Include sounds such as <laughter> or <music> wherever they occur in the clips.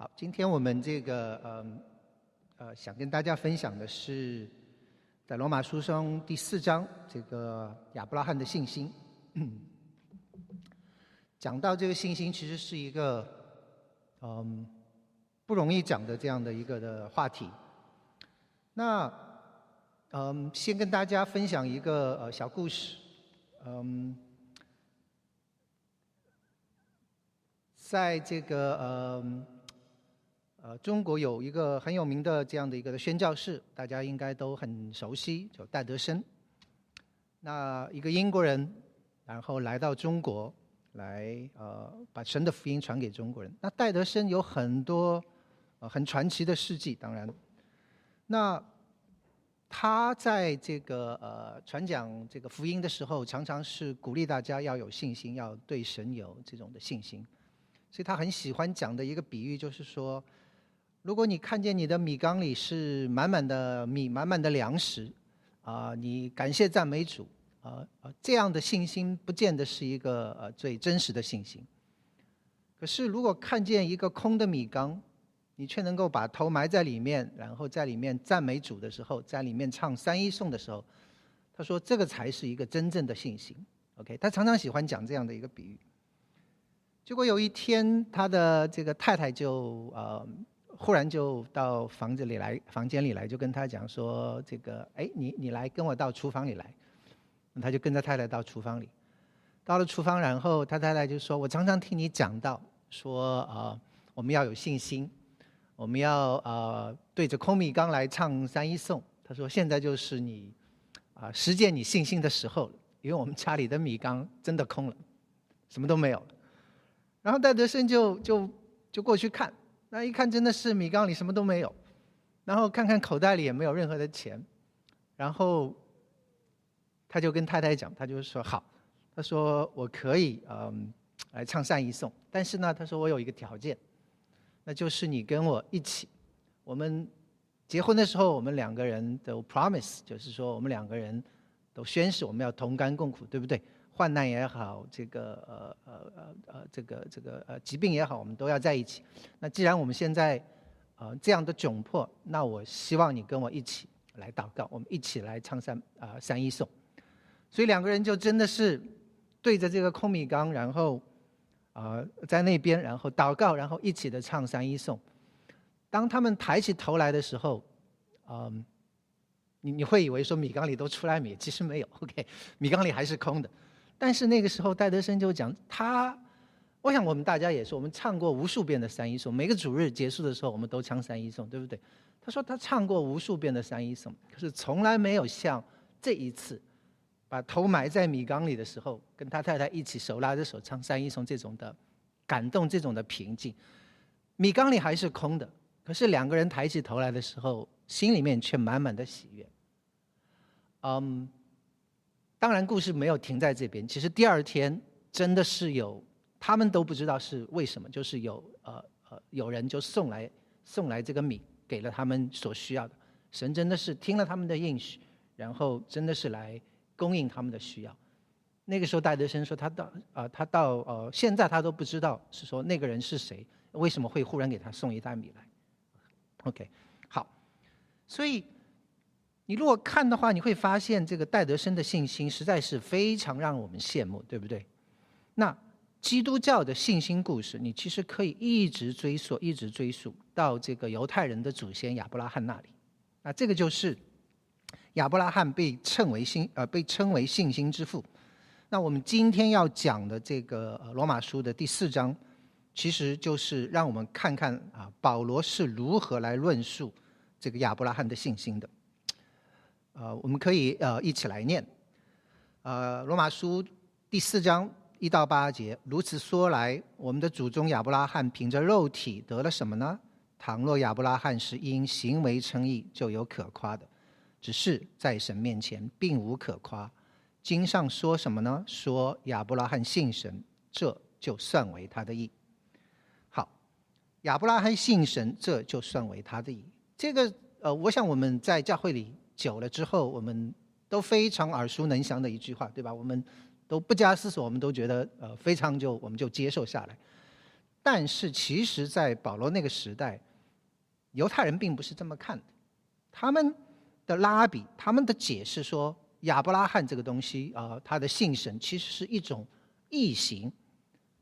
好，今天我们这个呃呃，想跟大家分享的是在罗马书中第四章这个亚伯拉罕的信心。<clears throat> 讲到这个信心，其实是一个嗯不容易讲的这样的一个的话题。那嗯，先跟大家分享一个呃小故事，嗯，在这个呃。呃，中国有一个很有名的这样的一个宣教士，大家应该都很熟悉，叫戴德生。那一个英国人，然后来到中国，来呃把神的福音传给中国人。那戴德生有很多呃很传奇的事迹，当然，那他在这个呃传讲这个福音的时候，常常是鼓励大家要有信心，要对神有这种的信心。所以他很喜欢讲的一个比喻就是说。如果你看见你的米缸里是满满的米、满满的粮食，啊，你感谢赞美主，啊，这样的信心不见得是一个呃最真实的信心。可是如果看见一个空的米缸，你却能够把头埋在里面，然后在里面赞美主的时候，在里面唱三一颂的时候，他说这个才是一个真正的信心。OK，他常常喜欢讲这样的一个比喻。结果有一天，他的这个太太就呃。忽然就到房子里来，房间里来，就跟他讲说：“这个，哎，你你来跟我到厨房里来。”他就跟着太太到厨房里，到了厨房，然后他太太就说：“我常常听你讲到，说啊，我们要有信心，我们要啊对着空米缸来唱三一颂。”他说：“现在就是你啊实践你信心的时候了，因为我们家里的米缸真的空了，什么都没有。”然后戴德生就就就过去看。那一看真的是米缸里什么都没有，然后看看口袋里也没有任何的钱，然后他就跟太太讲，他就说好，他说我可以嗯来唱善意颂，但是呢他说我有一个条件，那就是你跟我一起，我们结婚的时候我们两个人都 promise，就是说我们两个人都宣誓我们要同甘共苦，对不对？患难也好，这个呃呃呃呃，这个这个呃疾病也好，我们都要在一起。那既然我们现在呃这样的窘迫，那我希望你跟我一起来祷告，我们一起来唱三啊三一颂。所以两个人就真的是对着这个空米缸，然后啊在那边，然后祷告，然后一起的唱三一颂。当他们抬起头来的时候，嗯，你你会以为说米缸里都出来米，其实没有，OK，米缸里还是空的。但是那个时候，戴德生就讲他，我想我们大家也是，我们唱过无数遍的三一颂，每个主日结束的时候，我们都唱三一颂，对不对？他说他唱过无数遍的三一颂，可是从来没有像这一次，把头埋在米缸里的时候，跟他太太一起手拉着手唱三一颂这种的感动，这种的平静。米缸里还是空的，可是两个人抬起头来的时候，心里面却满满的喜悦。嗯。当然，故事没有停在这边。其实第二天真的是有，他们都不知道是为什么，就是有呃呃有人就送来送来这个米，给了他们所需要的。神真的是听了他们的应许，然后真的是来供应他们的需要。那个时候戴德生说他到啊他到呃现在他都不知道是说那个人是谁，为什么会忽然给他送一袋米来？OK，好，所以。你如果看的话，你会发现这个戴德生的信心实在是非常让我们羡慕，对不对？那基督教的信心故事，你其实可以一直追溯，一直追溯到这个犹太人的祖先亚伯拉罕那里。那这个就是亚伯拉罕被称为信呃被称为信心之父。那我们今天要讲的这个罗马书的第四章，其实就是让我们看看啊保罗是如何来论述这个亚伯拉罕的信心的。呃，我们可以呃一起来念，呃，罗马书第四章一到八节。如此说来，我们的祖宗亚伯拉罕凭着肉体得了什么呢？倘若亚伯拉罕是因行为称义，就有可夸的；只是在神面前并无可夸。经上说什么呢？说亚伯拉罕信神，这就算为他的义。好，亚伯拉罕信神，这就算为他的义。这个呃，我想我们在教会里。久了之后，我们都非常耳熟能详的一句话，对吧？我们都不加思索，我们都觉得呃非常就我们就接受下来。但是其实，在保罗那个时代，犹太人并不是这么看的。他们的拉比，他们的解释说，亚伯拉罕这个东西啊，他的信神其实是一种异形，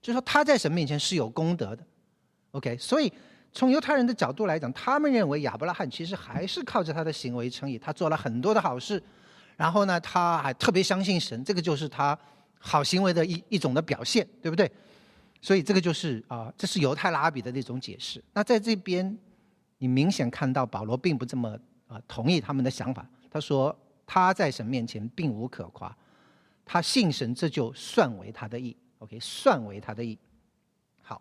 就是说他在神面前是有功德的。OK，所以从犹太人的角度来讲，他们认为亚伯拉罕其实还是靠着他的行为称义，他做了很多的好事，然后呢，他还特别相信神，这个就是他好行为的一一种的表现，对不对？所以这个就是啊，这是犹太拉比的那种解释。那在这边，你明显看到保罗并不这么啊同意他们的想法。他说他在神面前并无可夸，他信神，这就算为他的义。OK，算为他的义。好，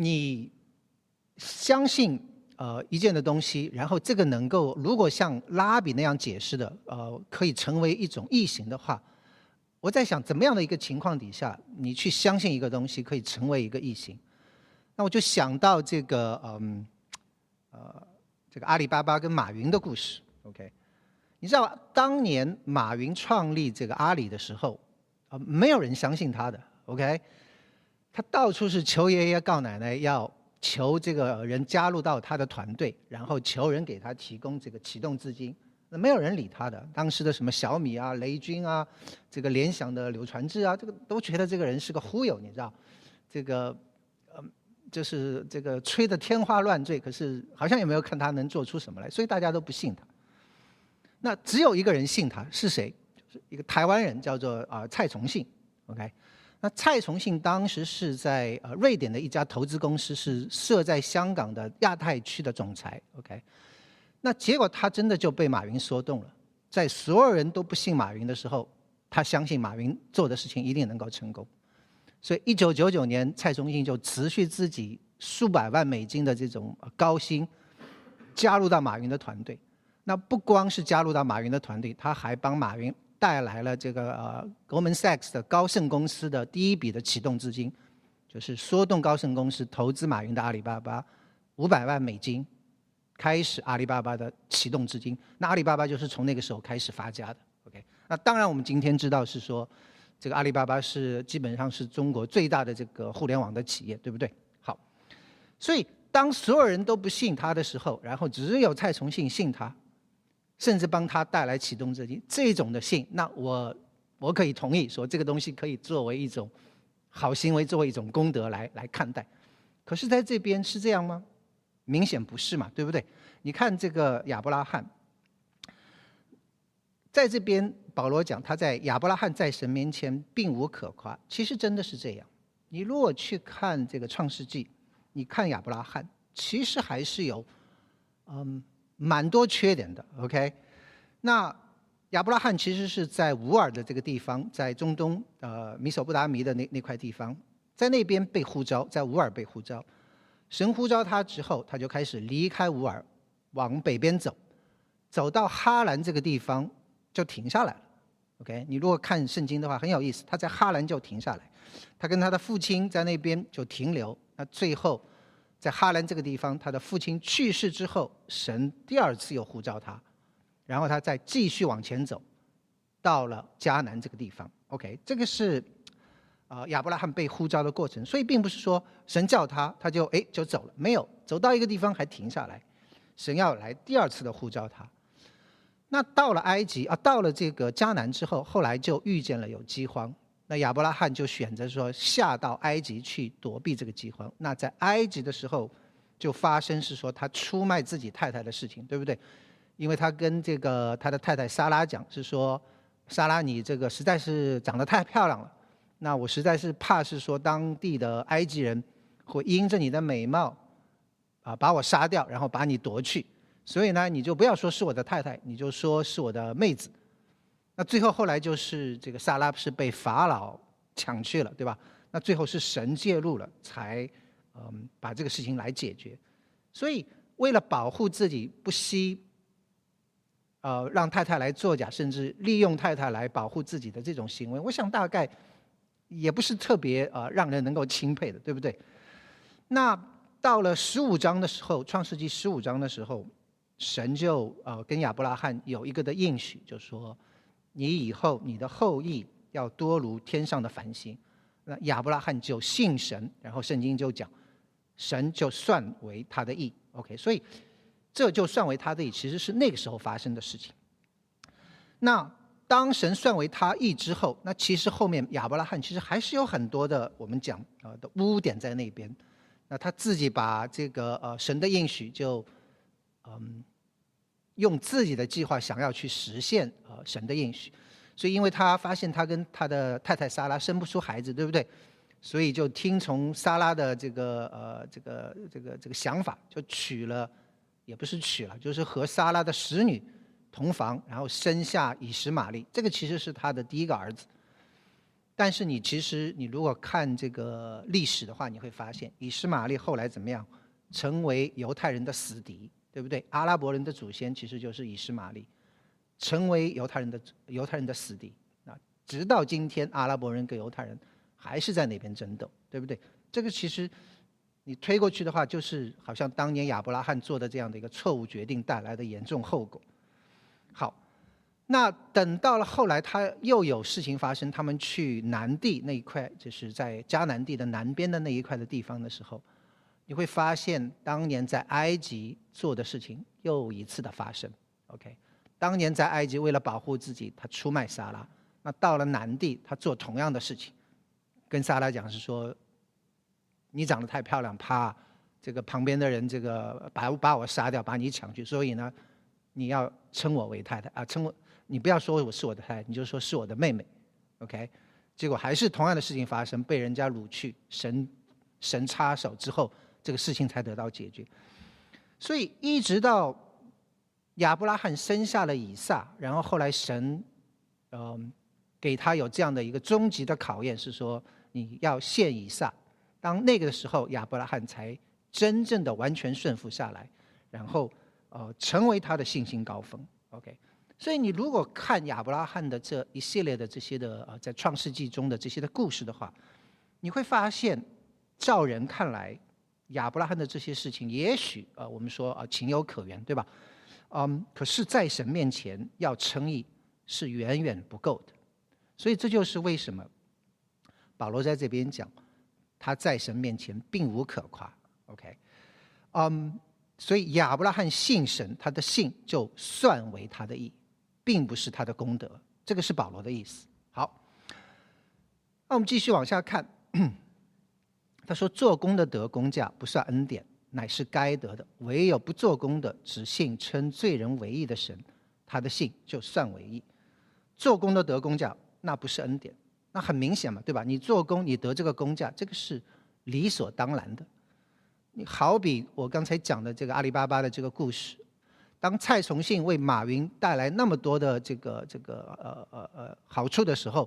你相信呃一件的东西，然后这个能够如果像拉比那样解释的，呃，可以成为一种异形的话。我在想，怎么样的一个情况底下，你去相信一个东西可以成为一个异形？那我就想到这个，嗯，呃，这个阿里巴巴跟马云的故事。OK，你知道当年马云创立这个阿里的时候，啊，没有人相信他的。OK，他到处是求爷爷告奶奶，要求这个人加入到他的团队，然后求人给他提供这个启动资金。那没有人理他的，当时的什么小米啊、雷军啊，这个联想的柳传志啊，这个都觉得这个人是个忽悠，你知道？这个，呃，就是这个吹得天花乱坠，可是好像也没有看他能做出什么来，所以大家都不信他。那只有一个人信他，是谁？一个台湾人，叫做啊蔡崇信。OK，那蔡崇信当时是在呃瑞典的一家投资公司，是设在香港的亚太区的总裁。OK。那结果他真的就被马云说动了，在所有人都不信马云的时候，他相信马云做的事情一定能够成功。所以，一九九九年，蔡崇信就辞去自己数百万美金的这种高薪，加入到马云的团队。那不光是加入到马云的团队，他还帮马云带来了这个呃 Goldman Sachs 的高盛公司的第一笔的启动资金，就是说动高盛公司投资马云的阿里巴巴五百万美金。开始阿里巴巴的启动资金，那阿里巴巴就是从那个时候开始发家的。OK，那当然我们今天知道是说，这个阿里巴巴是基本上是中国最大的这个互联网的企业，对不对？好，所以当所有人都不信他的时候，然后只有蔡崇信信他，甚至帮他带来启动资金，这种的信，那我我可以同意说这个东西可以作为一种好行为，作为一种功德来来看待。可是在这边是这样吗？明显不是嘛，对不对？你看这个亚伯拉罕，在这边保罗讲他在亚伯拉罕在神面前并无可夸，其实真的是这样。你如果去看这个创世纪，你看亚伯拉罕，其实还是有嗯蛮多缺点的。OK，那亚伯拉罕其实是在乌尔的这个地方，在中东呃米索不达米的那那块地方，在那边被呼召，在乌尔被呼召。神呼召他之后，他就开始离开乌尔，往北边走，走到哈兰这个地方就停下来了。OK，你如果看圣经的话，很有意思，他在哈兰就停下来，他跟他的父亲在那边就停留。那最后在哈兰这个地方，他的父亲去世之后，神第二次又呼召他，然后他再继续往前走，到了迦南这个地方。OK，这个是。啊，亚伯拉罕被呼召的过程，所以并不是说神叫他，他就哎就走了，没有走到一个地方还停下来，神要来第二次的呼召他。那到了埃及啊，到了这个迦南之后，后来就遇见了有饥荒，那亚伯拉罕就选择说下到埃及去躲避这个饥荒。那在埃及的时候，就发生是说他出卖自己太太的事情，对不对？因为他跟这个他的太太莎拉讲是说，莎拉你这个实在是长得太漂亮了。那我实在是怕是说当地的埃及人会因着你的美貌，啊把我杀掉，然后把你夺去，所以呢你就不要说是我的太太，你就说是我的妹子。那最后后来就是这个萨拉是被法老抢去了，对吧？那最后是神介入了，才嗯把这个事情来解决。所以为了保护自己不惜，呃让太太来作假，甚至利用太太来保护自己的这种行为，我想大概。也不是特别呃让人能够钦佩的，对不对？那到了十五章的时候，《创世纪》十五章的时候，神就呃跟亚伯拉罕有一个的应许，就说你以后你的后裔要多如天上的繁星，那亚伯拉罕就信神，然后圣经就讲，神就算为他的义。OK，所以这就算为他的义，其实是那个时候发生的事情。那当神算为他义之后，那其实后面亚伯拉罕其实还是有很多的我们讲啊的污点在那边。那他自己把这个呃神的应许就嗯用自己的计划想要去实现呃神的应许，所以因为他发现他跟他的太太莎拉生不出孩子，对不对？所以就听从莎拉的这个呃这个这个这个想法，就娶了，也不是娶了，就是和莎拉的使女同房，然后生下以实玛利。这个其实是他的第一个儿子。但是你其实你如果看这个历史的话，你会发现以实玛利后来怎么样，成为犹太人的死敌，对不对？阿拉伯人的祖先其实就是以实玛利，成为犹太人的犹太人的死敌啊！直到今天，阿拉伯人跟犹太人还是在那边争斗，对不对？这个其实你推过去的话，就是好像当年亚伯拉罕做的这样的一个错误决定带来的严重后果。好。那等到了后来，他又有事情发生，他们去南地那一块，就是在迦南地的南边的那一块的地方的时候，你会发现当年在埃及做的事情又一次的发生。OK，当年在埃及为了保护自己，他出卖撒拉。那到了南地，他做同样的事情，跟撒拉讲是说，你长得太漂亮，怕这个旁边的人这个把把我杀掉，把你抢去，所以呢，你要称我为太太啊，称我。你不要说我是我的太太，你就说是我的妹妹，OK？结果还是同样的事情发生，被人家掳去，神神插手之后，这个事情才得到解决。所以一直到亚伯拉罕生下了以撒，然后后来神嗯给他有这样的一个终极的考验，是说你要献以撒。当那个时候，亚伯拉罕才真正的完全顺服下来，然后呃成为他的信心高峰，OK？所以你如果看亚伯拉罕的这一系列的这些的呃，在创世纪中的这些的故事的话，你会发现，照人看来，亚伯拉罕的这些事情，也许呃，我们说啊情有可原，对吧？嗯，可是，在神面前要称义是远远不够的。所以这就是为什么保罗在这边讲，他在神面前并无可夸。OK，嗯，所以亚伯拉罕信神，他的信就算为他的义。并不是他的功德，这个是保罗的意思。好，那我们继续往下看。他说：“做工的得工价不算恩典，乃是该得的；唯有不做工的，只信称罪人为义的神，他的信就算为义。做工的得工价，那不是恩典，那很明显嘛，对吧？你做工，你得这个工价，这个是理所当然的。你好比我刚才讲的这个阿里巴巴的这个故事。”当蔡崇信为马云带来那么多的这个这个呃呃呃好处的时候，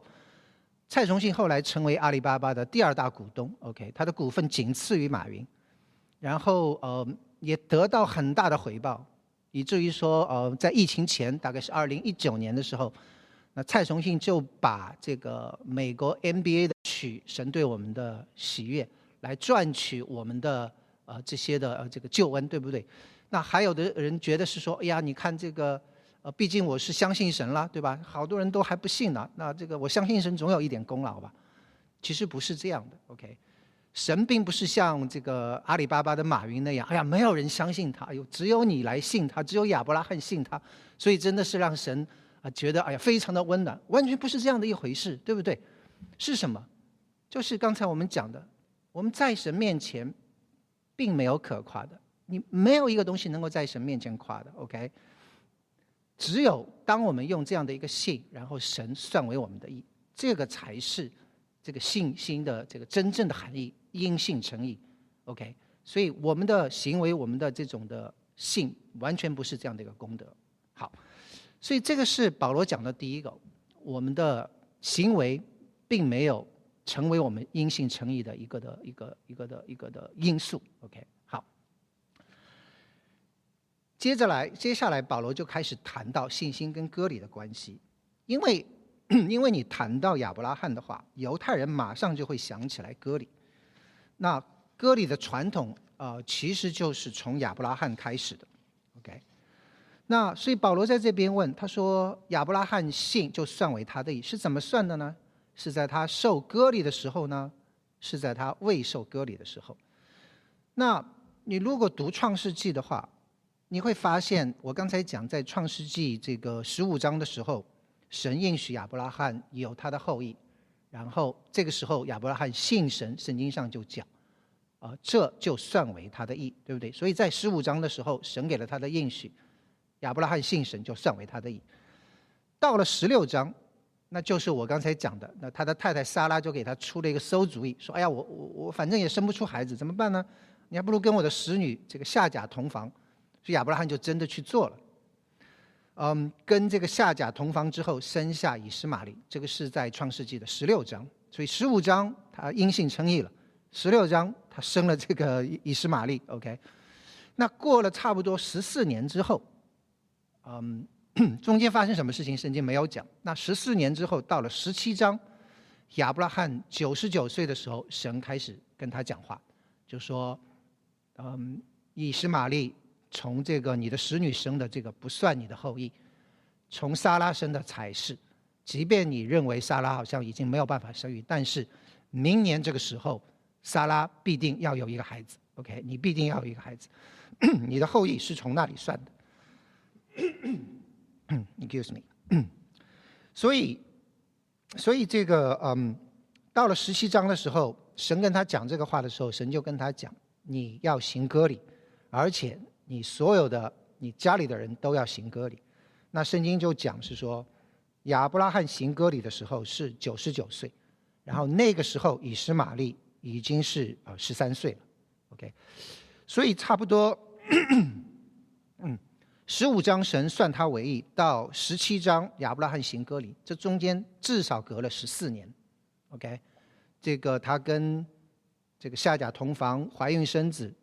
蔡崇信后来成为阿里巴巴的第二大股东，OK，他的股份仅次于马云，然后呃也得到很大的回报，以至于说呃在疫情前大概是二零一九年的时候，那蔡崇信就把这个美国 NBA 的取神对我们的喜悦来赚取我们的呃这些的呃这个救恩，对不对？那还有的人觉得是说，哎呀，你看这个，呃，毕竟我是相信神了，对吧？好多人都还不信呢。那这个我相信神总有一点功劳吧？其实不是这样的，OK？神并不是像这个阿里巴巴的马云那样，哎呀，没有人相信他，哎呦，只有你来信他，只有亚伯拉罕信他，所以真的是让神啊觉得哎呀非常的温暖，完全不是这样的一回事，对不对？是什么？就是刚才我们讲的，我们在神面前并没有可夸的。你没有一个东西能够在神面前夸的，OK？只有当我们用这样的一个信，然后神算为我们的义，这个才是这个信心的这个真正的含义，因信成义，OK？所以我们的行为，我们的这种的信，完全不是这样的一个功德。好，所以这个是保罗讲的第一个，我们的行为并没有成为我们因信成义的一个的一个一个的一个的因素，OK？接着来，接下来保罗就开始谈到信心跟割礼的关系，因为 <clears throat> 因为你谈到亚伯拉罕的话，犹太人马上就会想起来割礼。那割礼的传统啊，其实就是从亚伯拉罕开始的。OK，那所以保罗在这边问他说：亚伯拉罕信就算为他的义，是怎么算的呢？是在他受割礼的时候呢，是在他未受割礼的时候。那你如果读创世纪的话，你会发现，我刚才讲在创世纪这个十五章的时候，神应许亚伯拉罕有他的后裔，然后这个时候亚伯拉罕信神，圣经上就讲，啊，这就算为他的义，对不对？所以在十五章的时候，神给了他的应许，亚伯拉罕信神就算为他的义。到了十六章，那就是我刚才讲的，那他的太太莎拉就给他出了一个馊主意，说：“哎呀，我我我反正也生不出孩子，怎么办呢？你还不如跟我的使女这个夏甲同房。”所以亚伯拉罕就真的去做了。嗯，跟这个夏甲同房之后，生下以实玛利，这个是在创世纪的十六章。所以十五章他因信称义了，十六章他生了这个以实玛利。OK，那过了差不多十四年之后，嗯。<coughs> 中间发生什么事情？圣经没有讲。那十四年之后，到了十七章，亚伯拉罕九十九岁的时候，神开始跟他讲话，就说：“嗯，以实玛利从这个你的使女生的这个不算你的后裔，从撒拉生的才是。即便你认为撒拉好像已经没有办法生育，但是明年这个时候，撒拉必定要有一个孩子。OK，你必定要有一个孩子，<coughs> 你的后裔是从那里算的。<coughs> ” Excuse me，<coughs> 所以，所以这个嗯，到了十七章的时候，神跟他讲这个话的时候，神就跟他讲，你要行割礼，而且你所有的你家里的人都要行割礼。那圣经就讲是说，亚伯拉罕行割礼的时候是九十九岁，然后那个时候以实玛利已经是呃十三岁了。OK，所以差不多，嗯。十五章神算他为义，到十七章亚伯拉罕行割礼，这中间至少隔了十四年。OK，这个他跟这个夏甲同房，怀孕生子，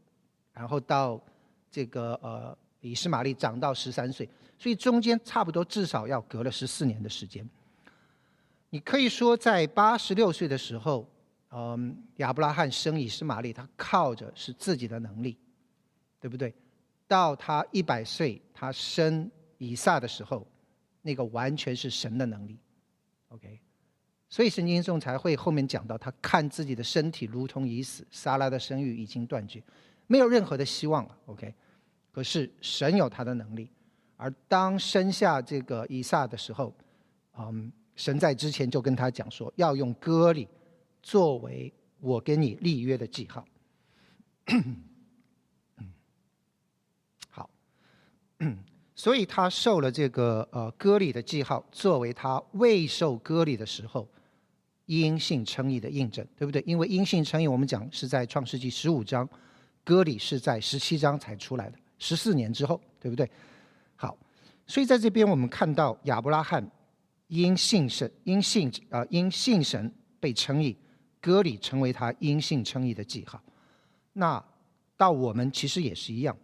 然后到这个呃以斯玛利长到十三岁，所以中间差不多至少要隔了十四年的时间。你可以说在八十六岁的时候，嗯，亚伯拉罕生以斯玛利，他靠着是自己的能力，对不对？到他一百岁，他生以撒的时候，那个完全是神的能力，OK。所以圣经中才会后面讲到，他看自己的身体如同已死，撒拉的生育已经断绝，没有任何的希望了，OK。可是神有他的能力，而当生下这个以撒的时候，嗯，神在之前就跟他讲说，要用割礼作为我跟你立约的记号。<coughs> 好 <coughs> 所以他受了这个呃割礼的记号，作为他未受割礼的时候因信称义的印证，对不对？因为因信称义，我们讲是在创世纪十五章，割礼是在十七章才出来的，十四年之后，对不对？好，所以在这边我们看到亚伯拉罕因信神，因信啊因信神被称义，割礼成为他因信称义的记号。那到我们其实也是一样。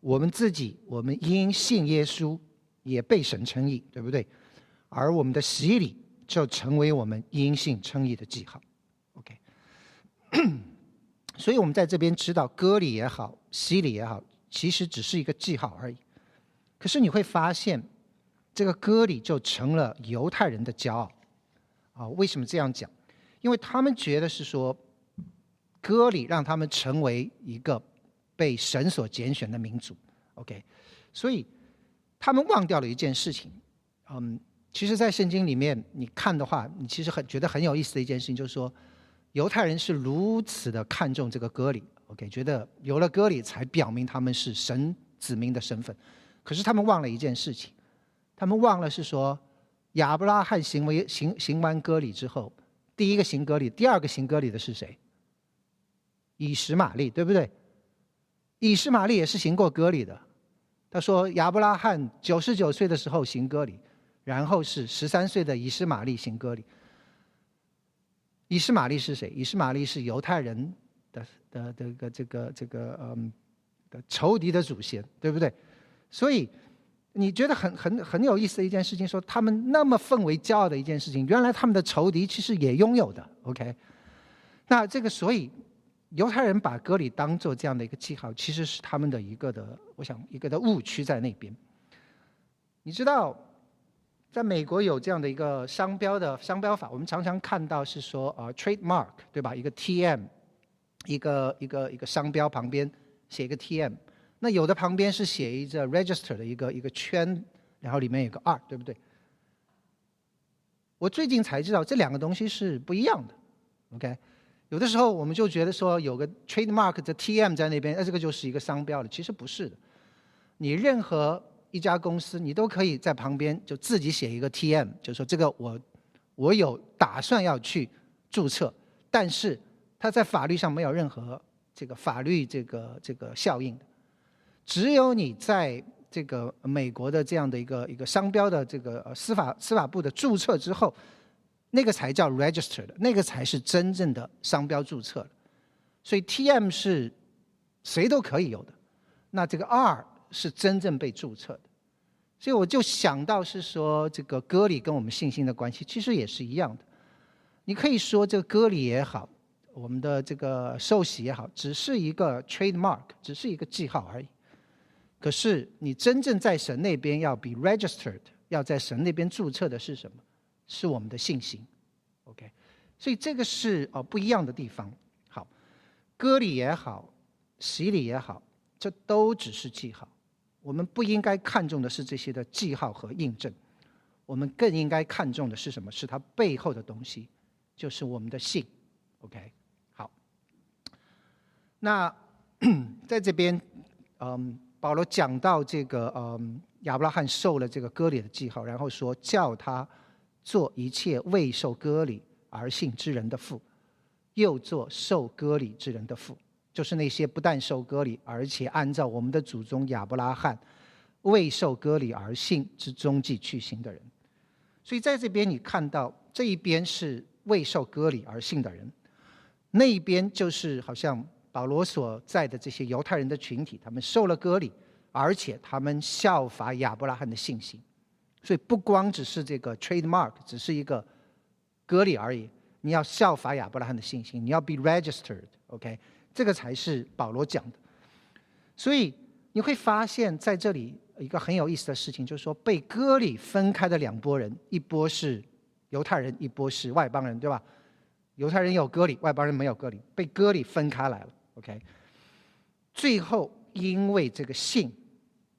我们自己，我们因信耶稣也被神称义，对不对？而我们的洗礼就成为我们因信称义的记号。OK，所以我们在这边知道，割礼也好，洗礼也好，其实只是一个记号而已。可是你会发现，这个割礼就成了犹太人的骄傲。啊，为什么这样讲？因为他们觉得是说，割礼让他们成为一个。被神所拣选的民族，OK，所以他们忘掉了一件事情。嗯，其实，在圣经里面你看的话，你其实很觉得很有意思的一件事情，就是说，犹太人是如此的看重这个割礼，OK，觉得有了割礼才表明他们是神子民的身份。可是他们忘了一件事情，他们忘了是说，亚伯拉罕行为行行完割礼之后，第一个行割礼，第二个行割礼的是谁？以实玛利，对不对？以实玛利也是行过割礼的，他说亚伯拉罕九十九岁的时候行割礼，然后是十三岁的以实玛利行割礼。以实玛利是谁？以实玛利是犹太人的的这个这个这个嗯的仇敌的祖先，对不对？所以你觉得很很很有意思的一件事情，说他们那么奉为骄傲的一件事情，原来他们的仇敌其实也拥有的。OK，那这个所以。犹太人把割礼当做这样的一个记号，其实是他们的一个的，我想一个的误区在那边。你知道，在美国有这样的一个商标的商标法，我们常常看到是说啊，trademark 对吧？一个 T.M，一个一个一个商标旁边写一个 T.M，那有的旁边是写一个 register 的一个一个圈，然后里面有个 R，对不对？我最近才知道这两个东西是不一样的，OK？有的时候我们就觉得说有个 trademark 的 T.M 在那边，那这个就是一个商标了，其实不是的。你任何一家公司，你都可以在旁边就自己写一个 T.M，就说这个我我有打算要去注册，但是它在法律上没有任何这个法律这个这个效应。只有你在这个美国的这样的一个一个商标的这个司法司法部的注册之后，那个才叫 registered，那个才是真正的商标注册所以 T.M 是谁都可以有的，那这个 R 是真正被注册的。所以我就想到是说，这个割礼跟我们信心的关系其实也是一样的。你可以说这个割礼也好，我们的这个受洗也好，只是一个 trademark，只是一个记号而已。可是你真正在神那边要 be registered，要在神那边注册的是什么？是我们的信心。OK，所以这个是哦不一样的地方。好，歌礼也好，洗礼也好，这都只是记号。我们不应该看重的是这些的记号和印证，我们更应该看重的是什么？是它背后的东西，就是我们的信。OK，好。那 <coughs> 在这边，嗯，保罗讲到这个，嗯，亚伯拉罕受了这个割礼的记号，然后说叫他做一切未受割礼而信之人的父，又做受割礼之人的父。就是那些不但受割礼，而且按照我们的祖宗亚伯拉罕未受割礼而信之踪迹去行的人。所以在这边你看到这一边是未受割礼而信的人，那一边就是好像保罗所在的这些犹太人的群体，他们受了割礼，而且他们效法亚伯拉罕的信心。所以不光只是这个 trademark，只是一个割礼而已。你要效法亚伯拉罕的信心，你要 be registered，OK？这个才是保罗讲的，所以你会发现在这里一个很有意思的事情，就是说被割礼分开的两拨人，一波是犹太人，一波是外邦人，对吧？犹太人有割礼，外邦人没有割礼，被割礼分开来了。OK，最后因为这个信，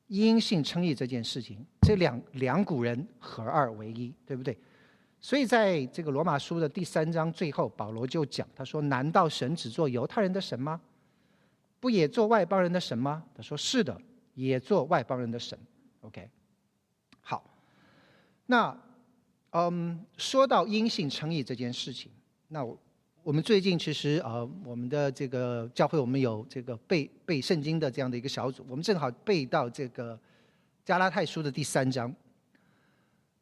因信称义这件事情，这两两股人合二为一，对不对？所以，在这个罗马书的第三章最后，保罗就讲，他说：“难道神只做犹太人的神吗？不也做外邦人的神吗？”他说：“是的，也做外邦人的神。”OK，好。那，嗯，说到因信称义这件事情，那我我们最近其实呃，我们的这个教会，我们有这个背背圣经的这样的一个小组，我们正好背到这个加拉太书的第三章。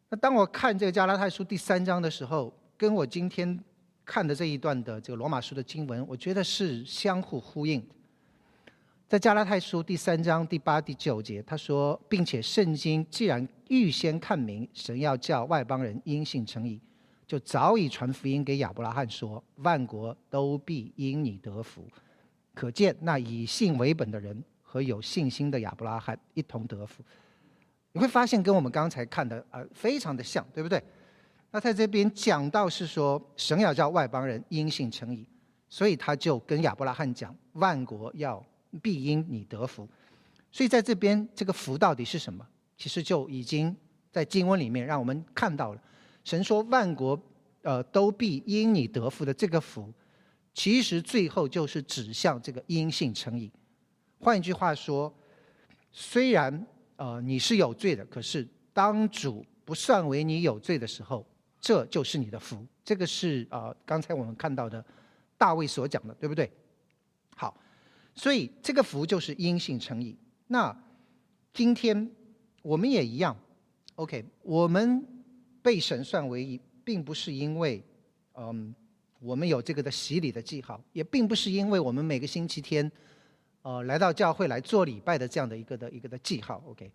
那当我看这个加拉太书第三章的时候，跟我今天看的这一段的这个罗马书的经文，我觉得是相互呼应。在加拉太书第三章第八、第九节，他说，并且圣经既然预先看明，神要叫外邦人因信称义，就早已传福音给亚伯拉罕说，万国都必因你得福。可见那以信为本的人和有信心的亚伯拉罕一同得福。你会发现跟我们刚才看的呃非常的像，对不对？那在这边讲到是说神要叫外邦人因信称义，所以他就跟亚伯拉罕讲万国要必因你得福。所以在这边这个福到底是什么？其实就已经在经文里面让我们看到了。神说万国呃都必因你得福的这个福，其实最后就是指向这个因信称义。换一句话说，虽然。呃，你是有罪的，可是当主不算为你有罪的时候，这就是你的福。这个是啊，刚才我们看到的大卫所讲的，对不对？好，所以这个福就是因信称义。那今天我们也一样，OK，我们被神算为义，并不是因为嗯我们有这个的洗礼的记号，也并不是因为我们每个星期天。呃，来到教会来做礼拜的这样的一个的一个的记号，OK，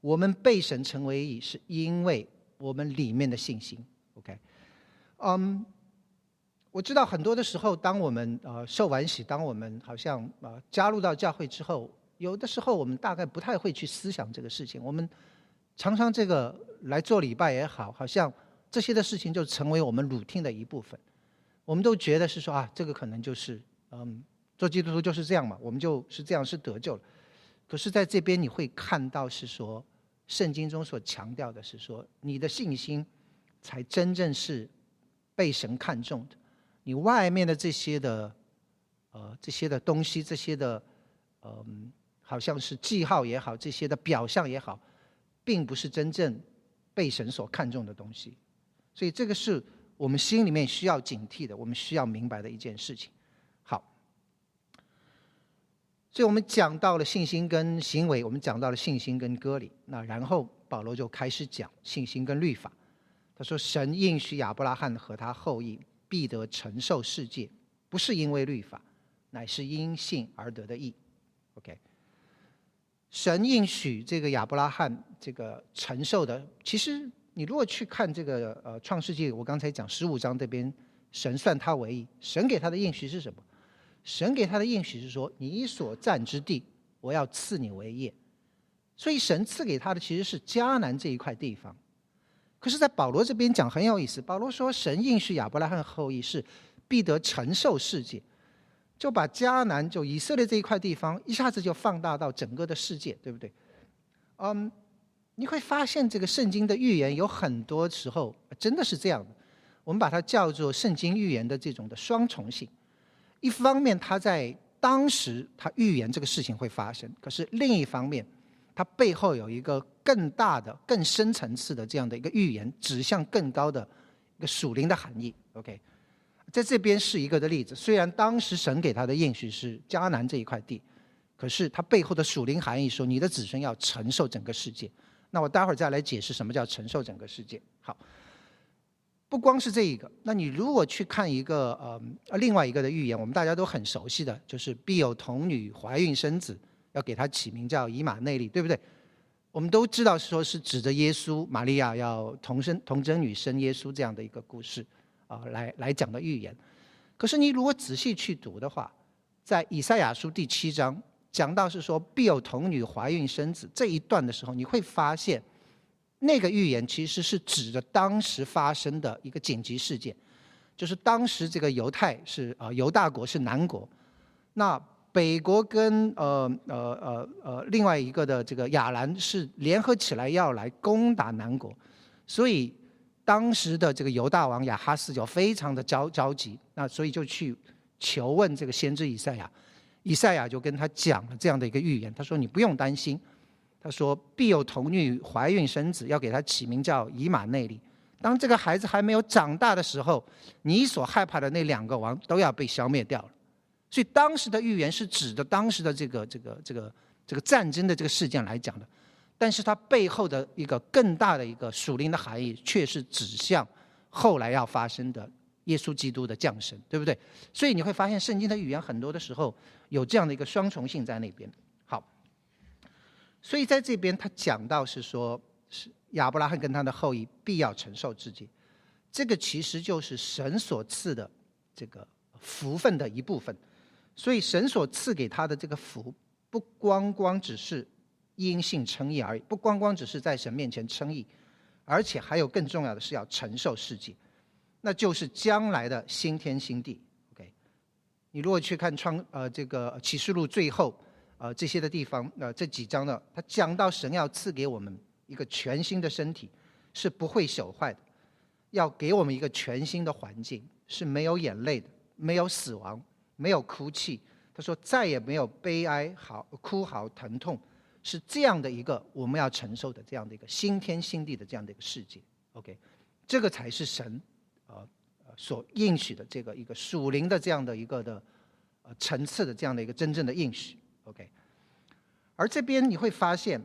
我们被神成为义，是因为我们里面的信心，OK，嗯，我知道很多的时候，当我们呃受完洗，当我们好像呃加入到教会之后，有的时候我们大概不太会去思想这个事情，我们常常这个来做礼拜也好，好像这些的事情就成为我们 routine 的一部分。我们都觉得是说啊，这个可能就是嗯，做基督徒就是这样嘛，我们就是这样是得救了。可是在这边你会看到是说，圣经中所强调的是说，你的信心才真正是被神看重的。你外面的这些的呃这些的东西，这些的嗯，好像是记号也好，这些的表象也好，并不是真正被神所看重的东西。所以这个是。我们心里面需要警惕的，我们需要明白的一件事情。好，所以我们讲到了信心跟行为，我们讲到了信心跟割礼。那然后保罗就开始讲信心跟律法。他说：“神应许亚伯拉罕和他后裔必得承受世界，不是因为律法，乃是因信而得的义。” OK，神应许这个亚伯拉罕这个承受的，其实。你如果去看这个呃创世纪，我刚才讲十五章这边，神算他为义，神给他的应许是什么？神给他的应许是说，你所占之地，我要赐你为业。所以神赐给他的其实是迦南这一块地方。可是，在保罗这边讲很有意思，保罗说神应许亚伯拉罕后裔是必得承受世界，就把迦南就以色列这一块地方一下子就放大到整个的世界，对不对？嗯。你会发现，这个圣经的预言有很多时候真的是这样的。我们把它叫做圣经预言的这种的双重性。一方面，他在当时他预言这个事情会发生；可是另一方面，他背后有一个更大的、更深层次的这样的一个预言，指向更高的一个属灵的含义。OK，在这边是一个的例子。虽然当时神给他的应许是迦南这一块地，可是它背后的属灵含义说，你的子孙要承受整个世界。那我待会儿再来解释什么叫承受整个世界。好，不光是这一个，那你如果去看一个呃另外一个的预言，我们大家都很熟悉的就是必有童女怀孕生子，要给他起名叫以马内利，对不对？我们都知道说是指着耶稣，玛利亚要童生童贞女生耶稣这样的一个故事啊，来来讲的预言。可是你如果仔细去读的话，在以赛亚书第七章。讲到是说必有童女怀孕生子这一段的时候，你会发现，那个预言其实是指着当时发生的一个紧急事件，就是当时这个犹太是啊犹大国是南国，那北国跟呃呃呃呃另外一个的这个亚兰是联合起来要来攻打南国，所以当时的这个犹大王亚哈斯就非常的着着急，那所以就去求问这个先知以赛亚。以赛亚就跟他讲了这样的一个预言，他说：“你不用担心，他说必有童女怀孕生子，要给他起名叫以马内利。当这个孩子还没有长大的时候，你所害怕的那两个王都要被消灭掉了。所以当时的预言是指的当时的这个这个这个这个战争的这个事件来讲的，但是它背后的一个更大的一个属灵的含义，却是指向后来要发生的。”耶稣基督的降生，对不对？所以你会发现，圣经的语言很多的时候有这样的一个双重性在那边。所以在这边他讲到是说，是亚伯拉罕跟他的后裔必要承受自己，这个其实就是神所赐的这个福分的一部分。所以神所赐给他的这个福，不光光只是因信称义而已，不光光只是在神面前称义，而且还有更重要的是要承受世界。那就是将来的新天新地，OK。你如果去看创呃这个启示录最后呃这些的地方呃这几章呢，他讲到神要赐给我们一个全新的身体，是不会朽坏的；要给我们一个全新的环境，是没有眼泪的，没有死亡，没有哭泣。他说再也没有悲哀、嚎哭嚎、疼痛，是这样的一个我们要承受的这样的一个新天新地的这样的一个世界，OK。这个才是神。呃，所应许的这个一个属灵的这样的一个的呃层次的这样的一个真正的应许，OK。而这边你会发现，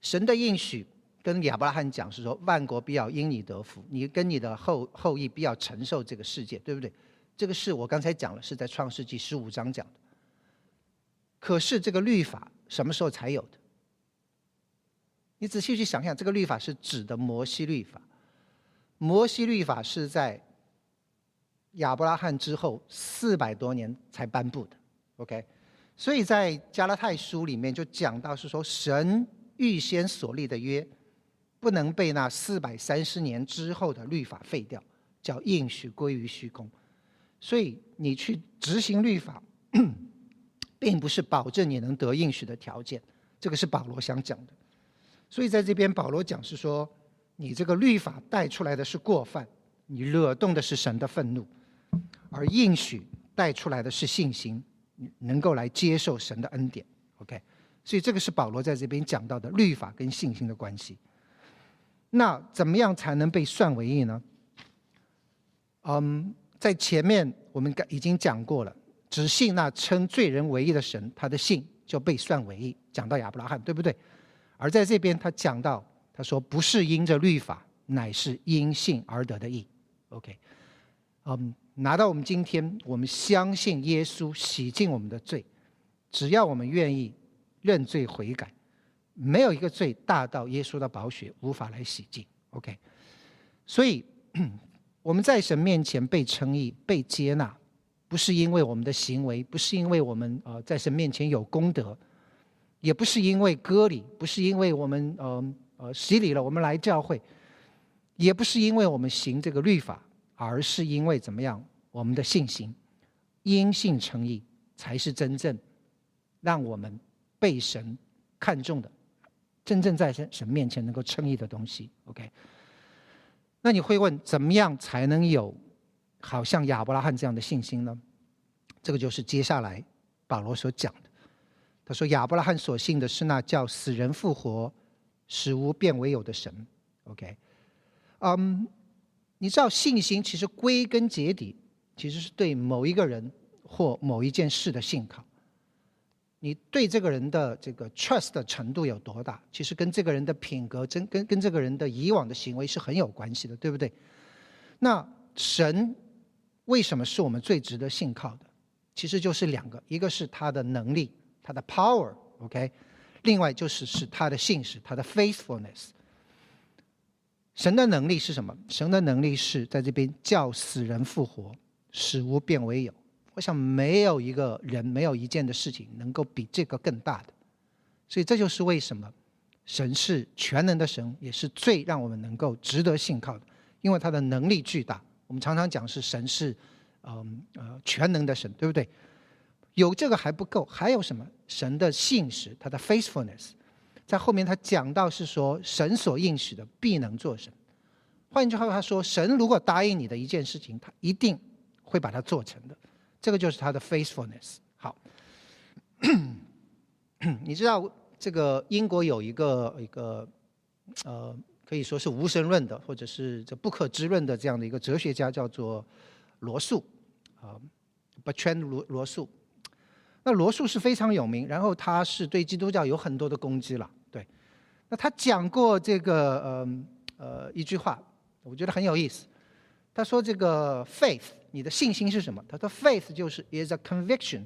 神的应许跟亚伯拉罕讲是说，万国必要因你得福，你跟你的后后裔必要承受这个世界，对不对？这个是我刚才讲了，是在创世纪十五章讲的。可是这个律法什么时候才有的？你仔细去想想，这个律法是指的摩西律法。摩西律法是在亚伯拉罕之后四百多年才颁布的，OK，所以在加拉太书里面就讲到是说，神预先所立的约不能被那四百三十年之后的律法废掉，叫应许归于虚空。所以你去执行律法，并不是保证你能得应许的条件。这个是保罗想讲的。所以在这边，保罗讲是说，你这个律法带出来的是过犯，你惹动的是神的愤怒，而应许带出来的是信心，能够来接受神的恩典。OK，所以这个是保罗在这边讲到的律法跟信心的关系。那怎么样才能被算为义呢？嗯，在前面我们已经讲过了，只信那称罪人为义的神，他的信就被算为义。讲到亚伯拉罕，对不对？而在这边，他讲到，他说不是因着律法，乃是因信而得的义。OK，嗯，拿到我们今天，我们相信耶稣洗净我们的罪，只要我们愿意认罪悔改，没有一个罪大到耶稣的宝血无法来洗净。OK，所以 <clears throat> 我们在神面前被称义、被接纳，不是因为我们的行为，不是因为我们呃在神面前有功德。也不是因为割礼，不是因为我们呃呃洗礼了，我们来教会，也不是因为我们行这个律法，而是因为怎么样？我们的信心，因信称义，才是真正让我们被神看重的，真正在神神面前能够称义的东西。OK？那你会问，怎么样才能有好像亚伯拉罕这样的信心呢？这个就是接下来保罗所讲的。他说：“亚伯拉罕所信的是那叫死人复活、使无变为有的神。”OK，嗯，你知道信心其实归根结底其实是对某一个人或某一件事的信靠。你对这个人的这个 trust 的程度有多大，其实跟这个人的品格、真跟跟这个人的以往的行为是很有关系的，对不对？那神为什么是我们最值得信靠的？其实就是两个，一个是他的能力。他的 power，OK，另外就是是他的信实，他的 faithfulness。神的能力是什么？神的能力是在这边叫死人复活，使无变为有。我想没有一个人，没有一件的事情能够比这个更大的。所以这就是为什么神是全能的神，也是最让我们能够值得信靠的，因为他的能力巨大。我们常常讲是神是，嗯呃全能的神，对不对？有这个还不够，还有什么？神的信实，他的 faithfulness，在后面他讲到是说，神所应许的必能做神。换一句话说，他说，神如果答应你的一件事情，他一定会把它做成的。这个就是他的 faithfulness。好，<clears throat> 你知道这个英国有一个一个呃，可以说是无神论的，或者是这不可知论的这样的一个哲学家，叫做罗素啊 b e r t r a n 罗罗素。那罗素是非常有名，然后他是对基督教有很多的攻击了。对，那他讲过这个呃呃一句话，我觉得很有意思。他说：“这个 faith，你的信心是什么？”他说：“faith 就是 is a conviction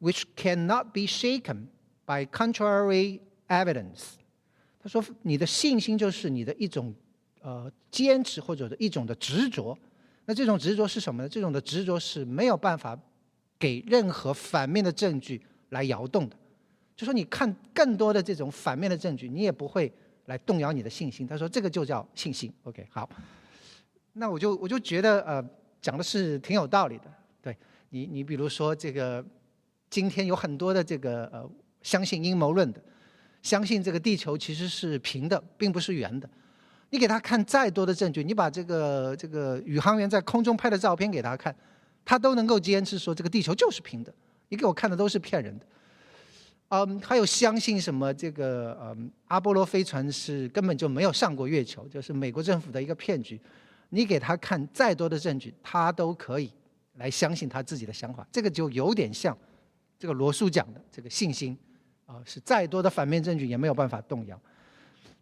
which cannot be shaken by contrary evidence。”他说：“你的信心就是你的一种呃坚持或者一种的执着。那这种执着是什么呢？这种的执着是没有办法。”给任何反面的证据来摇动的，就说你看更多的这种反面的证据，你也不会来动摇你的信心。他说这个就叫信心。OK，好，那我就我就觉得呃讲的是挺有道理的。对你你比如说这个今天有很多的这个呃相信阴谋论的，相信这个地球其实是平的，并不是圆的。你给他看再多的证据，你把这个这个宇航员在空中拍的照片给他看。他都能够坚持说这个地球就是平的，你给我看的都是骗人的。嗯，还有相信什么这个嗯阿波罗飞船是根本就没有上过月球，就是美国政府的一个骗局。你给他看再多的证据，他都可以来相信他自己的想法。这个就有点像这个罗素讲的这个信心啊，是再多的反面证据也没有办法动摇。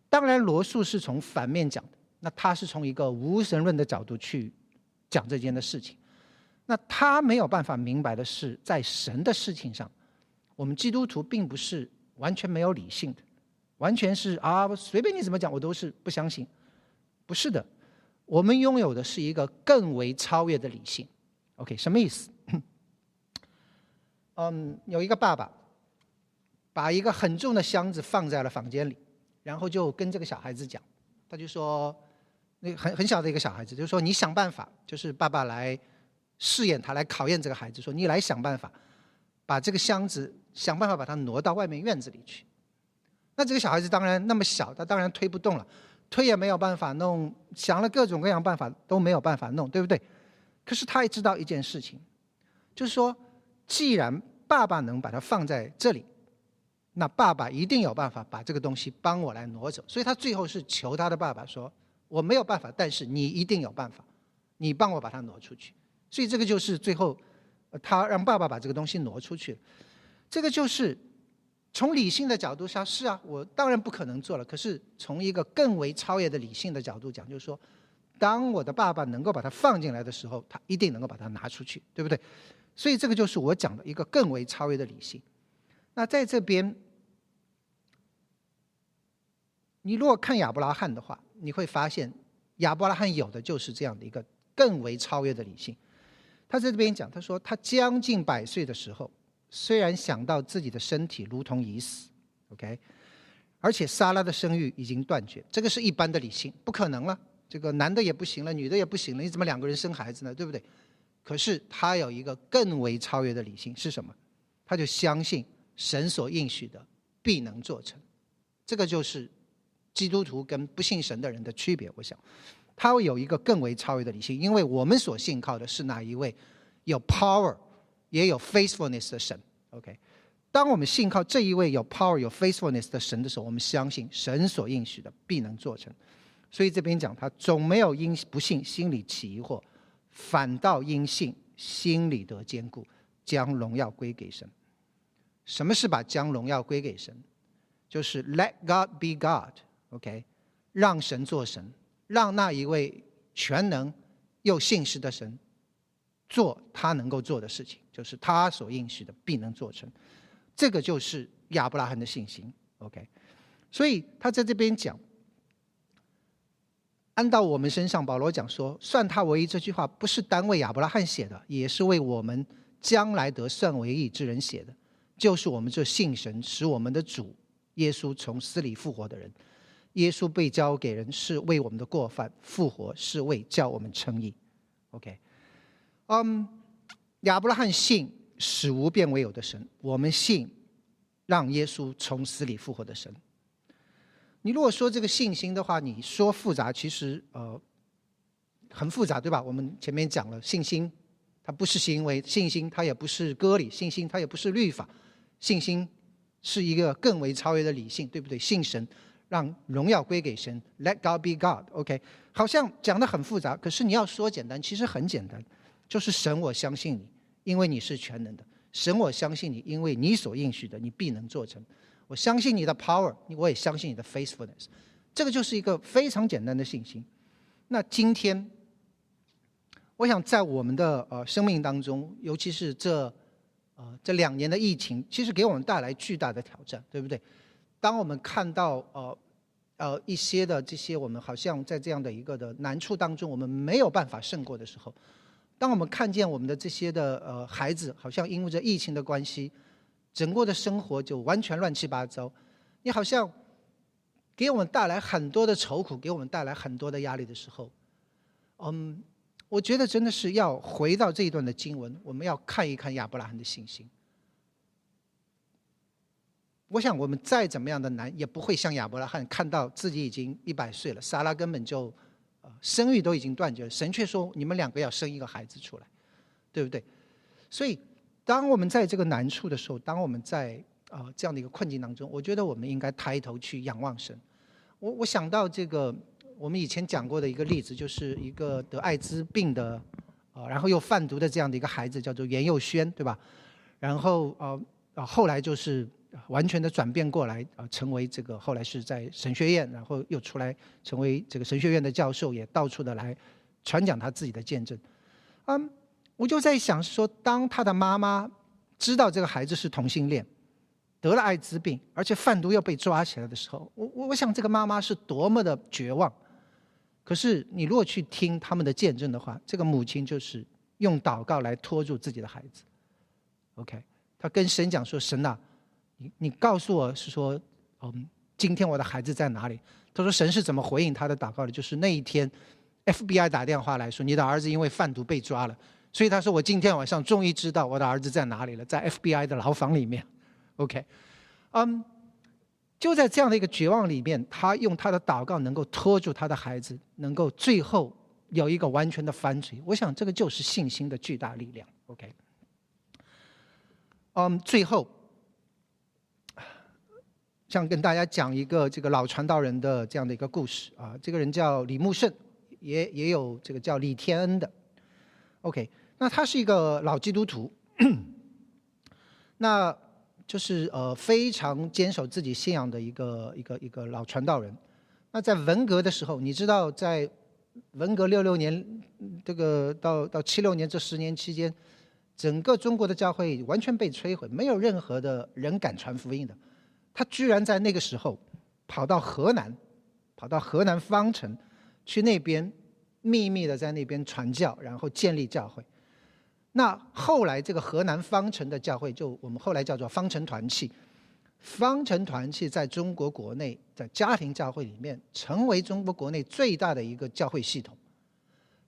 当然，罗素是从反面讲的，那他是从一个无神论的角度去讲这件的事情。那他没有办法明白的是，在神的事情上，我们基督徒并不是完全没有理性的，完全是啊，随便你怎么讲，我都是不相信。不是的，我们拥有的是一个更为超越的理性。OK，什么意思？嗯，有一个爸爸把一个很重的箱子放在了房间里，然后就跟这个小孩子讲，他就说，那很很小的一个小孩子，就说你想办法，就是爸爸来试验他，来考验这个孩子，说你来想办法，把这个箱子想办法把它挪到外面院子里去。那这个小孩子当然那么小，他当然推不动了，推也没有办法弄，想了各种各样办法都没有办法弄，对不对？可是他也知道一件事情，就是说，既然爸爸能把它放在这里。那爸爸一定有办法把这个东西帮我来挪走，所以他最后是求他的爸爸说：“我没有办法，但是你一定有办法，你帮我把它挪出去。”所以这个就是最后，他让爸爸把这个东西挪出去。这个就是从理性的角度上是啊，我当然不可能做了。可是从一个更为超越的理性的角度讲，就是说，当我的爸爸能够把它放进来的时候，他一定能够把它拿出去，对不对？所以这个就是我讲的一个更为超越的理性。那在这边，你如果看亚伯拉罕的话，你会发现亚伯拉罕有的就是这样的一个更为超越的理性。他在这边讲，他说他将近百岁的时候，虽然想到自己的身体如同已死，OK，而且莎拉的生育已经断绝，这个是一般的理性，不可能了。这个男的也不行了，女的也不行了，你怎么两个人生孩子呢？对不对？可是他有一个更为超越的理性是什么？他就相信。神所应许的必能做成，这个就是基督徒跟不信神的人的区别。我想，他会有一个更为超越的理性，因为我们所信靠的是哪一位有 power 也有 faithfulness 的神。OK，当我们信靠这一位有 power 有 faithfulness 的神的时候，我们相信神所应许的必能做成。所以这边讲他总没有因不信心里起疑惑，反倒因信心里得坚固，将荣耀归给神。什么是把将荣耀归给神？就是 Let God be God，OK，让神做神，让那一位全能又信实的神做他能够做的事情，就是他所应许的必能做成。这个就是亚伯拉罕的信心，OK。所以他在这边讲，按到我们身上，保罗讲说，算他为义这句话不是单为亚伯拉罕写的，也是为我们将来得算为义之人写的。就是我们这信神使我们的主耶稣从死里复活的人，耶稣被交给人是为我们的过犯复活，是为叫我们称义。OK，嗯，亚伯拉罕信使无变为有的神，我们信让耶稣从死里复活的神。你如果说这个信心的话，你说复杂，其实呃很复杂，对吧？我们前面讲了，信心它不是行为，信心它也不是割礼，信心它也不是律法。信心是一个更为超越的理性，对不对？信神，让荣耀归给神，Let God be God。OK，好像讲的很复杂，可是你要说简单，其实很简单，就是神，我相信你，因为你是全能的；神，我相信你，因为你所应许的，你必能做成。我相信你的 power，我也相信你的 faithfulness。这个就是一个非常简单的信心。那今天，我想在我们的呃生命当中，尤其是这。啊，这两年的疫情其实给我们带来巨大的挑战，对不对？当我们看到呃呃一些的这些我们好像在这样的一个的难处当中，我们没有办法胜过的时候，当我们看见我们的这些的呃孩子好像因为这疫情的关系，整个的生活就完全乱七八糟，你好像给我们带来很多的愁苦，给我们带来很多的压力的时候，嗯。我觉得真的是要回到这一段的经文，我们要看一看亚伯拉罕的信心。我想我们再怎么样的难，也不会像亚伯拉罕看到自己已经一百岁了，撒拉根本就，呃，生育都已经断绝了，神却说你们两个要生一个孩子出来，对不对？所以，当我们在这个难处的时候，当我们在啊这样的一个困境当中，我觉得我们应该抬头去仰望神。我我想到这个。我们以前讲过的一个例子，就是一个得艾滋病的，啊，然后又贩毒的这样的一个孩子，叫做袁佑轩，对吧？然后呃，啊，后来就是完全的转变过来，啊，成为这个后来是在神学院，然后又出来成为这个神学院的教授，也到处的来传讲他自己的见证。嗯，我就在想说，当他的妈妈知道这个孩子是同性恋。得了艾滋病，而且贩毒又被抓起来的时候，我我我想这个妈妈是多么的绝望。可是你如果去听他们的见证的话，这个母亲就是用祷告来拖住自己的孩子。OK，他跟神讲说：“神呐，你告诉我是说，嗯，今天我的孩子在哪里？他说神是怎么回应他的祷告的？就是那一天，FBI 打电话来说你的儿子因为贩毒被抓了，所以他说我今天晚上终于知道我的儿子在哪里了，在 FBI 的牢房里面。OK，嗯，就在这样的一个绝望里面，他用他的祷告能够拖住他的孩子，能够最后有一个完全的翻转。我想这个就是信心的巨大力量。OK，嗯，最后。想跟大家讲一个这个老传道人的这样的一个故事啊，这个人叫李木胜，也也有这个叫李天恩的。OK，那他是一个老基督徒，<clears throat> 那就是呃非常坚守自己信仰的一个一个一个老传道人。那在文革的时候，你知道在文革六六年这个到到七六年这十年期间，整个中国的教会完全被摧毁，没有任何的人敢传福音的。他居然在那个时候跑到河南，跑到河南方城，去那边秘密的在那边传教，然后建立教会。那后来这个河南方城的教会，就我们后来叫做方城团契。方城团契在中国国内，在家庭教会里面，成为中国国内最大的一个教会系统。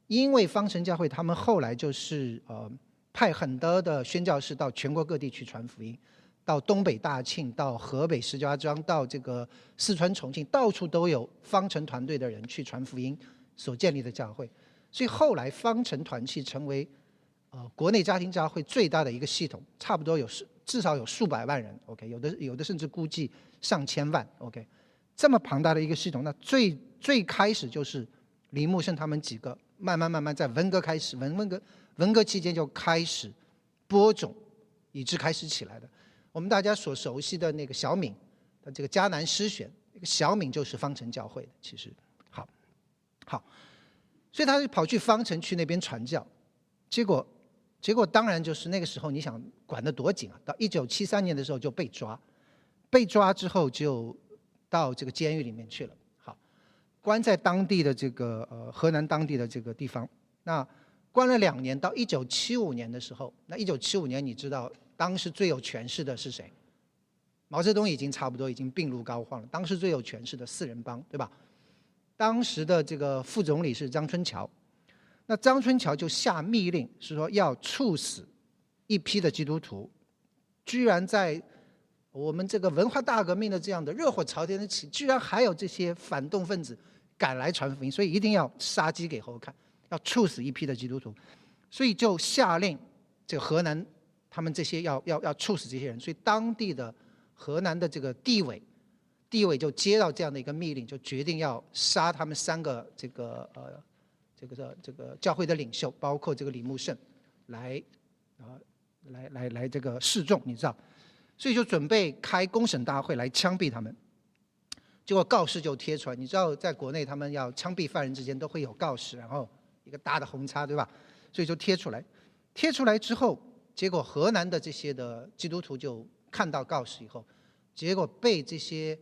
因为方城教会他们后来就是呃派很多的宣教士到全国各地去传福音。到东北大庆，到河北石家庄，到这个四川重庆，到处都有方城团队的人去传福音所建立的教会，所以后来方城团契成为呃国内家庭教会最大的一个系统，差不多有数至少有数百万人，OK，有的有的甚至估计上千万，OK，这么庞大的一个系统，那最最开始就是林木胜他们几个慢慢慢慢在文革开始文文革文革期间就开始播种，以致开始起来的。我们大家所熟悉的那个小敏的这个迦南诗选，那个小敏就是方城教会的。其实，好，好，所以他就跑去方城去那边传教，结果，结果当然就是那个时候你想管得多紧啊！到一九七三年的时候就被抓，被抓之后就到这个监狱里面去了。好，关在当地的这个呃河南当地的这个地方，那关了两年，到一九七五年的时候，那一九七五年你知道。当时最有权势的是谁？毛泽东已经差不多已经病入膏肓了。当时最有权势的四人帮，对吧？当时的这个副总理是张春桥，那张春桥就下密令，是说要处死一批的基督徒。居然在我们这个文化大革命的这样的热火朝天的起，居然还有这些反动分子赶来传福音，所以一定要杀鸡给猴看，要处死一批的基督徒。所以就下令这个河南。他们这些要要要处死这些人，所以当地的河南的这个地委，地委就接到这样的一个密令，就决定要杀他们三个这个呃这个这这个教会的领袖，包括这个李木胜，来啊来来来这个示众，你知道，所以就准备开公审大会来枪毙他们。结果告示就贴出来，你知道，在国内他们要枪毙犯人之间都会有告示，然后一个大的红叉，对吧？所以就贴出来，贴出来之后。结果河南的这些的基督徒就看到告示以后，结果被这些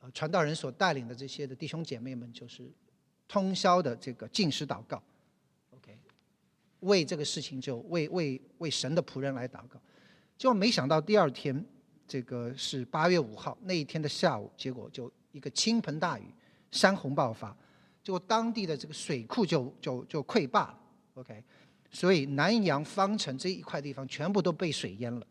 呃传道人所带领的这些的弟兄姐妹们，就是通宵的这个进食祷告，OK，为这个事情就为为为神的仆人来祷告。结果没想到第二天，这个是八月五号那一天的下午，结果就一个倾盆大雨，山洪爆发，结果当地的这个水库就就就溃坝了，OK。所以南阳方城这一块地方全部都被水淹了，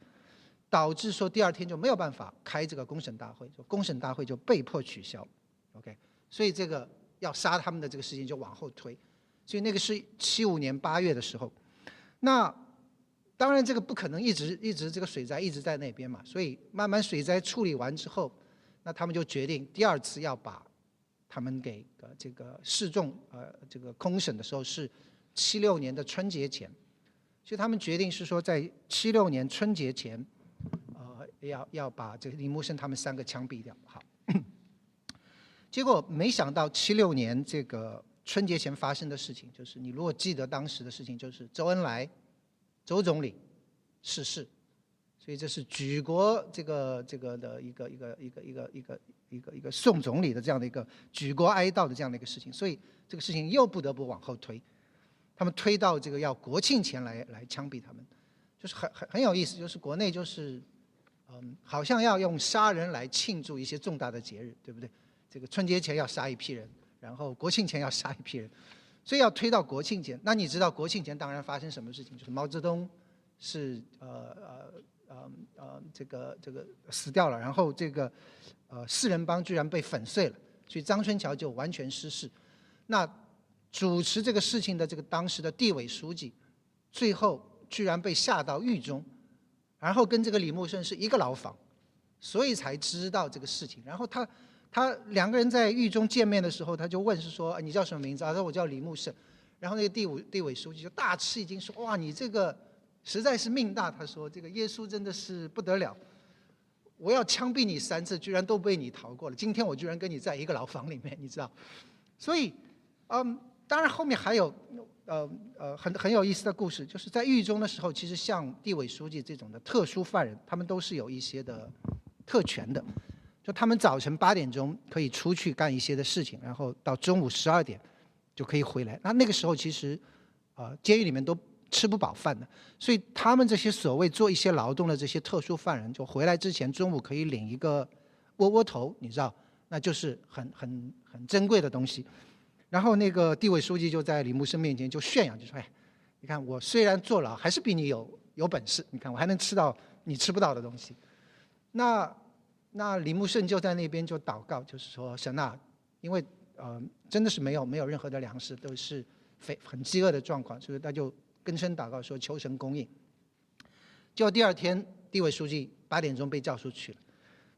导致说第二天就没有办法开这个公审大会，就公审大会就被迫取消。OK，所以这个要杀他们的这个事情就往后推。所以那个是七五年八月的时候，那当然这个不可能一直一直这个水灾一直在那边嘛，所以慢慢水灾处理完之后，那他们就决定第二次要把他们给呃这个示众呃这个公审的时候是。七六年的春节前，所以他们决定是说，在七六年春节前，呃，要要把这个李木生他们三个枪毙掉。好，结果没想到七六年这个春节前发生的事情，就是你如果记得当时的事情，就是周恩来周总理逝世，所以这是举国这个这个的一个一个一个一个一个一个一个宋总理的这样的一个举国哀悼的这样的一个事情，所以这个事情又不得不往后推。他们推到这个要国庆前来来枪毙他们，就是很很很有意思，就是国内就是，嗯，好像要用杀人来庆祝一些重大的节日，对不对？这个春节前要杀一批人，然后国庆前要杀一批人，所以要推到国庆前。那你知道国庆前当然发生什么事情？就是毛泽东是呃呃呃呃这个这个死掉了，然后这个呃四人帮居然被粉碎了，所以张春桥就完全失势。那主持这个事情的这个当时的地委书记，最后居然被下到狱中。然后跟这个李木胜是一个牢房，所以才知道这个事情。然后他他两个人在狱中见面的时候，他就问是说你叫什么名字？他说我叫李木胜。然后那个地委地委书记就大吃一惊，说哇你这个实在是命大。他说这个耶稣真的是不得了，我要枪毙你三次，居然都被你逃过了。今天我居然跟你在一个牢房里面，你知道？所以，嗯，当然后面还有。呃呃，很很有意思的故事，就是在狱中的时候，其实像地委书记这种的特殊犯人，他们都是有一些的特权的，就他们早晨八点钟可以出去干一些的事情，然后到中午十二点就可以回来。那那个时候其实，呃，监狱里面都吃不饱饭的，所以他们这些所谓做一些劳动的这些特殊犯人，就回来之前中午可以领一个窝窝头，你知道，那就是很很很珍贵的东西。然后那个地委书记就在李木生面前就炫耀，就说：“哎，你看我虽然坐牢，还是比你有有本事。你看我还能吃到你吃不到的东西。”那那李木胜就在那边就祷告，就是说神啊，因为呃真的是没有没有任何的粮食，都是非很饥饿的状况，所以他就跟声祷告说求神供应。就第二天地委书记八点钟被叫出去了，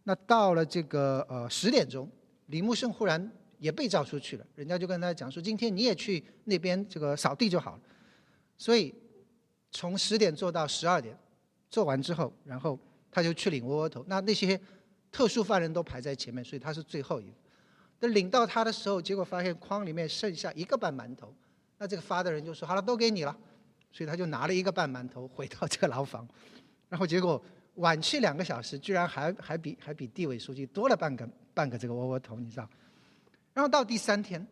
那到了这个呃十点钟，李木胜忽然。也被叫出去了，人家就跟他讲说：“今天你也去那边这个扫地就好了。”所以从十点做到十二点，做完之后，然后他就去领窝窝头。那那些特殊犯人都排在前面，所以他是最后一个。那领到他的时候，结果发现筐里面剩下一个半馒头。那这个发的人就说：“好了，都给你了。”所以他就拿了一个半馒头回到这个牢房，然后结果晚去两个小时，居然还还比还比地委书记多了半个半个这个窝窝头，你知道？然后到第三天，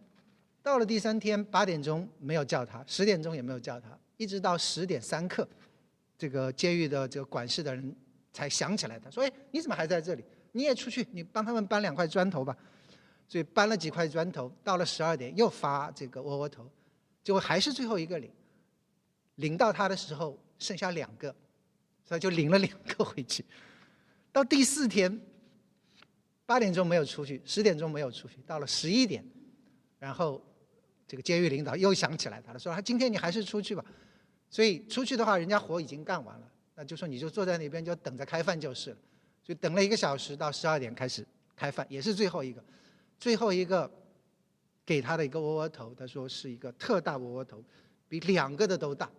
到了第三天八点钟没有叫他，十点钟也没有叫他，一直到十点三刻，这个监狱的这个管事的人才想起来他，说：“哎，你怎么还在这里？你也出去，你帮他们搬两块砖头吧。”所以搬了几块砖头，到了十二点又发这个窝窝头，结果还是最后一个领，领到他的时候剩下两个，所以就领了两个回去。到第四天。八点钟没有出去，十点钟没有出去，到了十一点，然后这个监狱领导又想起来他了，说：“他今天你还是出去吧。”所以出去的话，人家活已经干完了，那就说你就坐在那边就等着开饭就是了。就等了一个小时，到十二点开始开饭，也是最后一个，最后一个给他的一个窝窝头，他说是一个特大窝窝头，比两个的都大。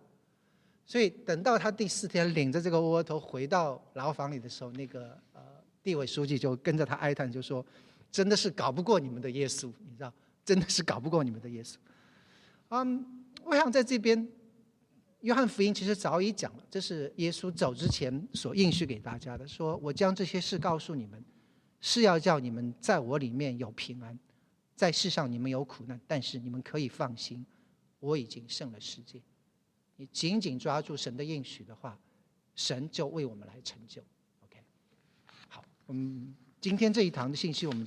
所以等到他第四天领着这个窝窝头回到牢房里的时候，那个呃。地委书记就跟着他哀叹，就说：“真的是搞不过你们的耶稣，你知道，真的是搞不过你们的耶稣。”嗯，我想在这边，约翰福音其实早已讲了，这是耶稣走之前所应许给大家的，说我将这些事告诉你们，是要叫你们在我里面有平安，在世上你们有苦难，但是你们可以放心，我已经胜了世界。你紧紧抓住神的应许的话，神就为我们来成就。嗯，今天这一堂的信息我们。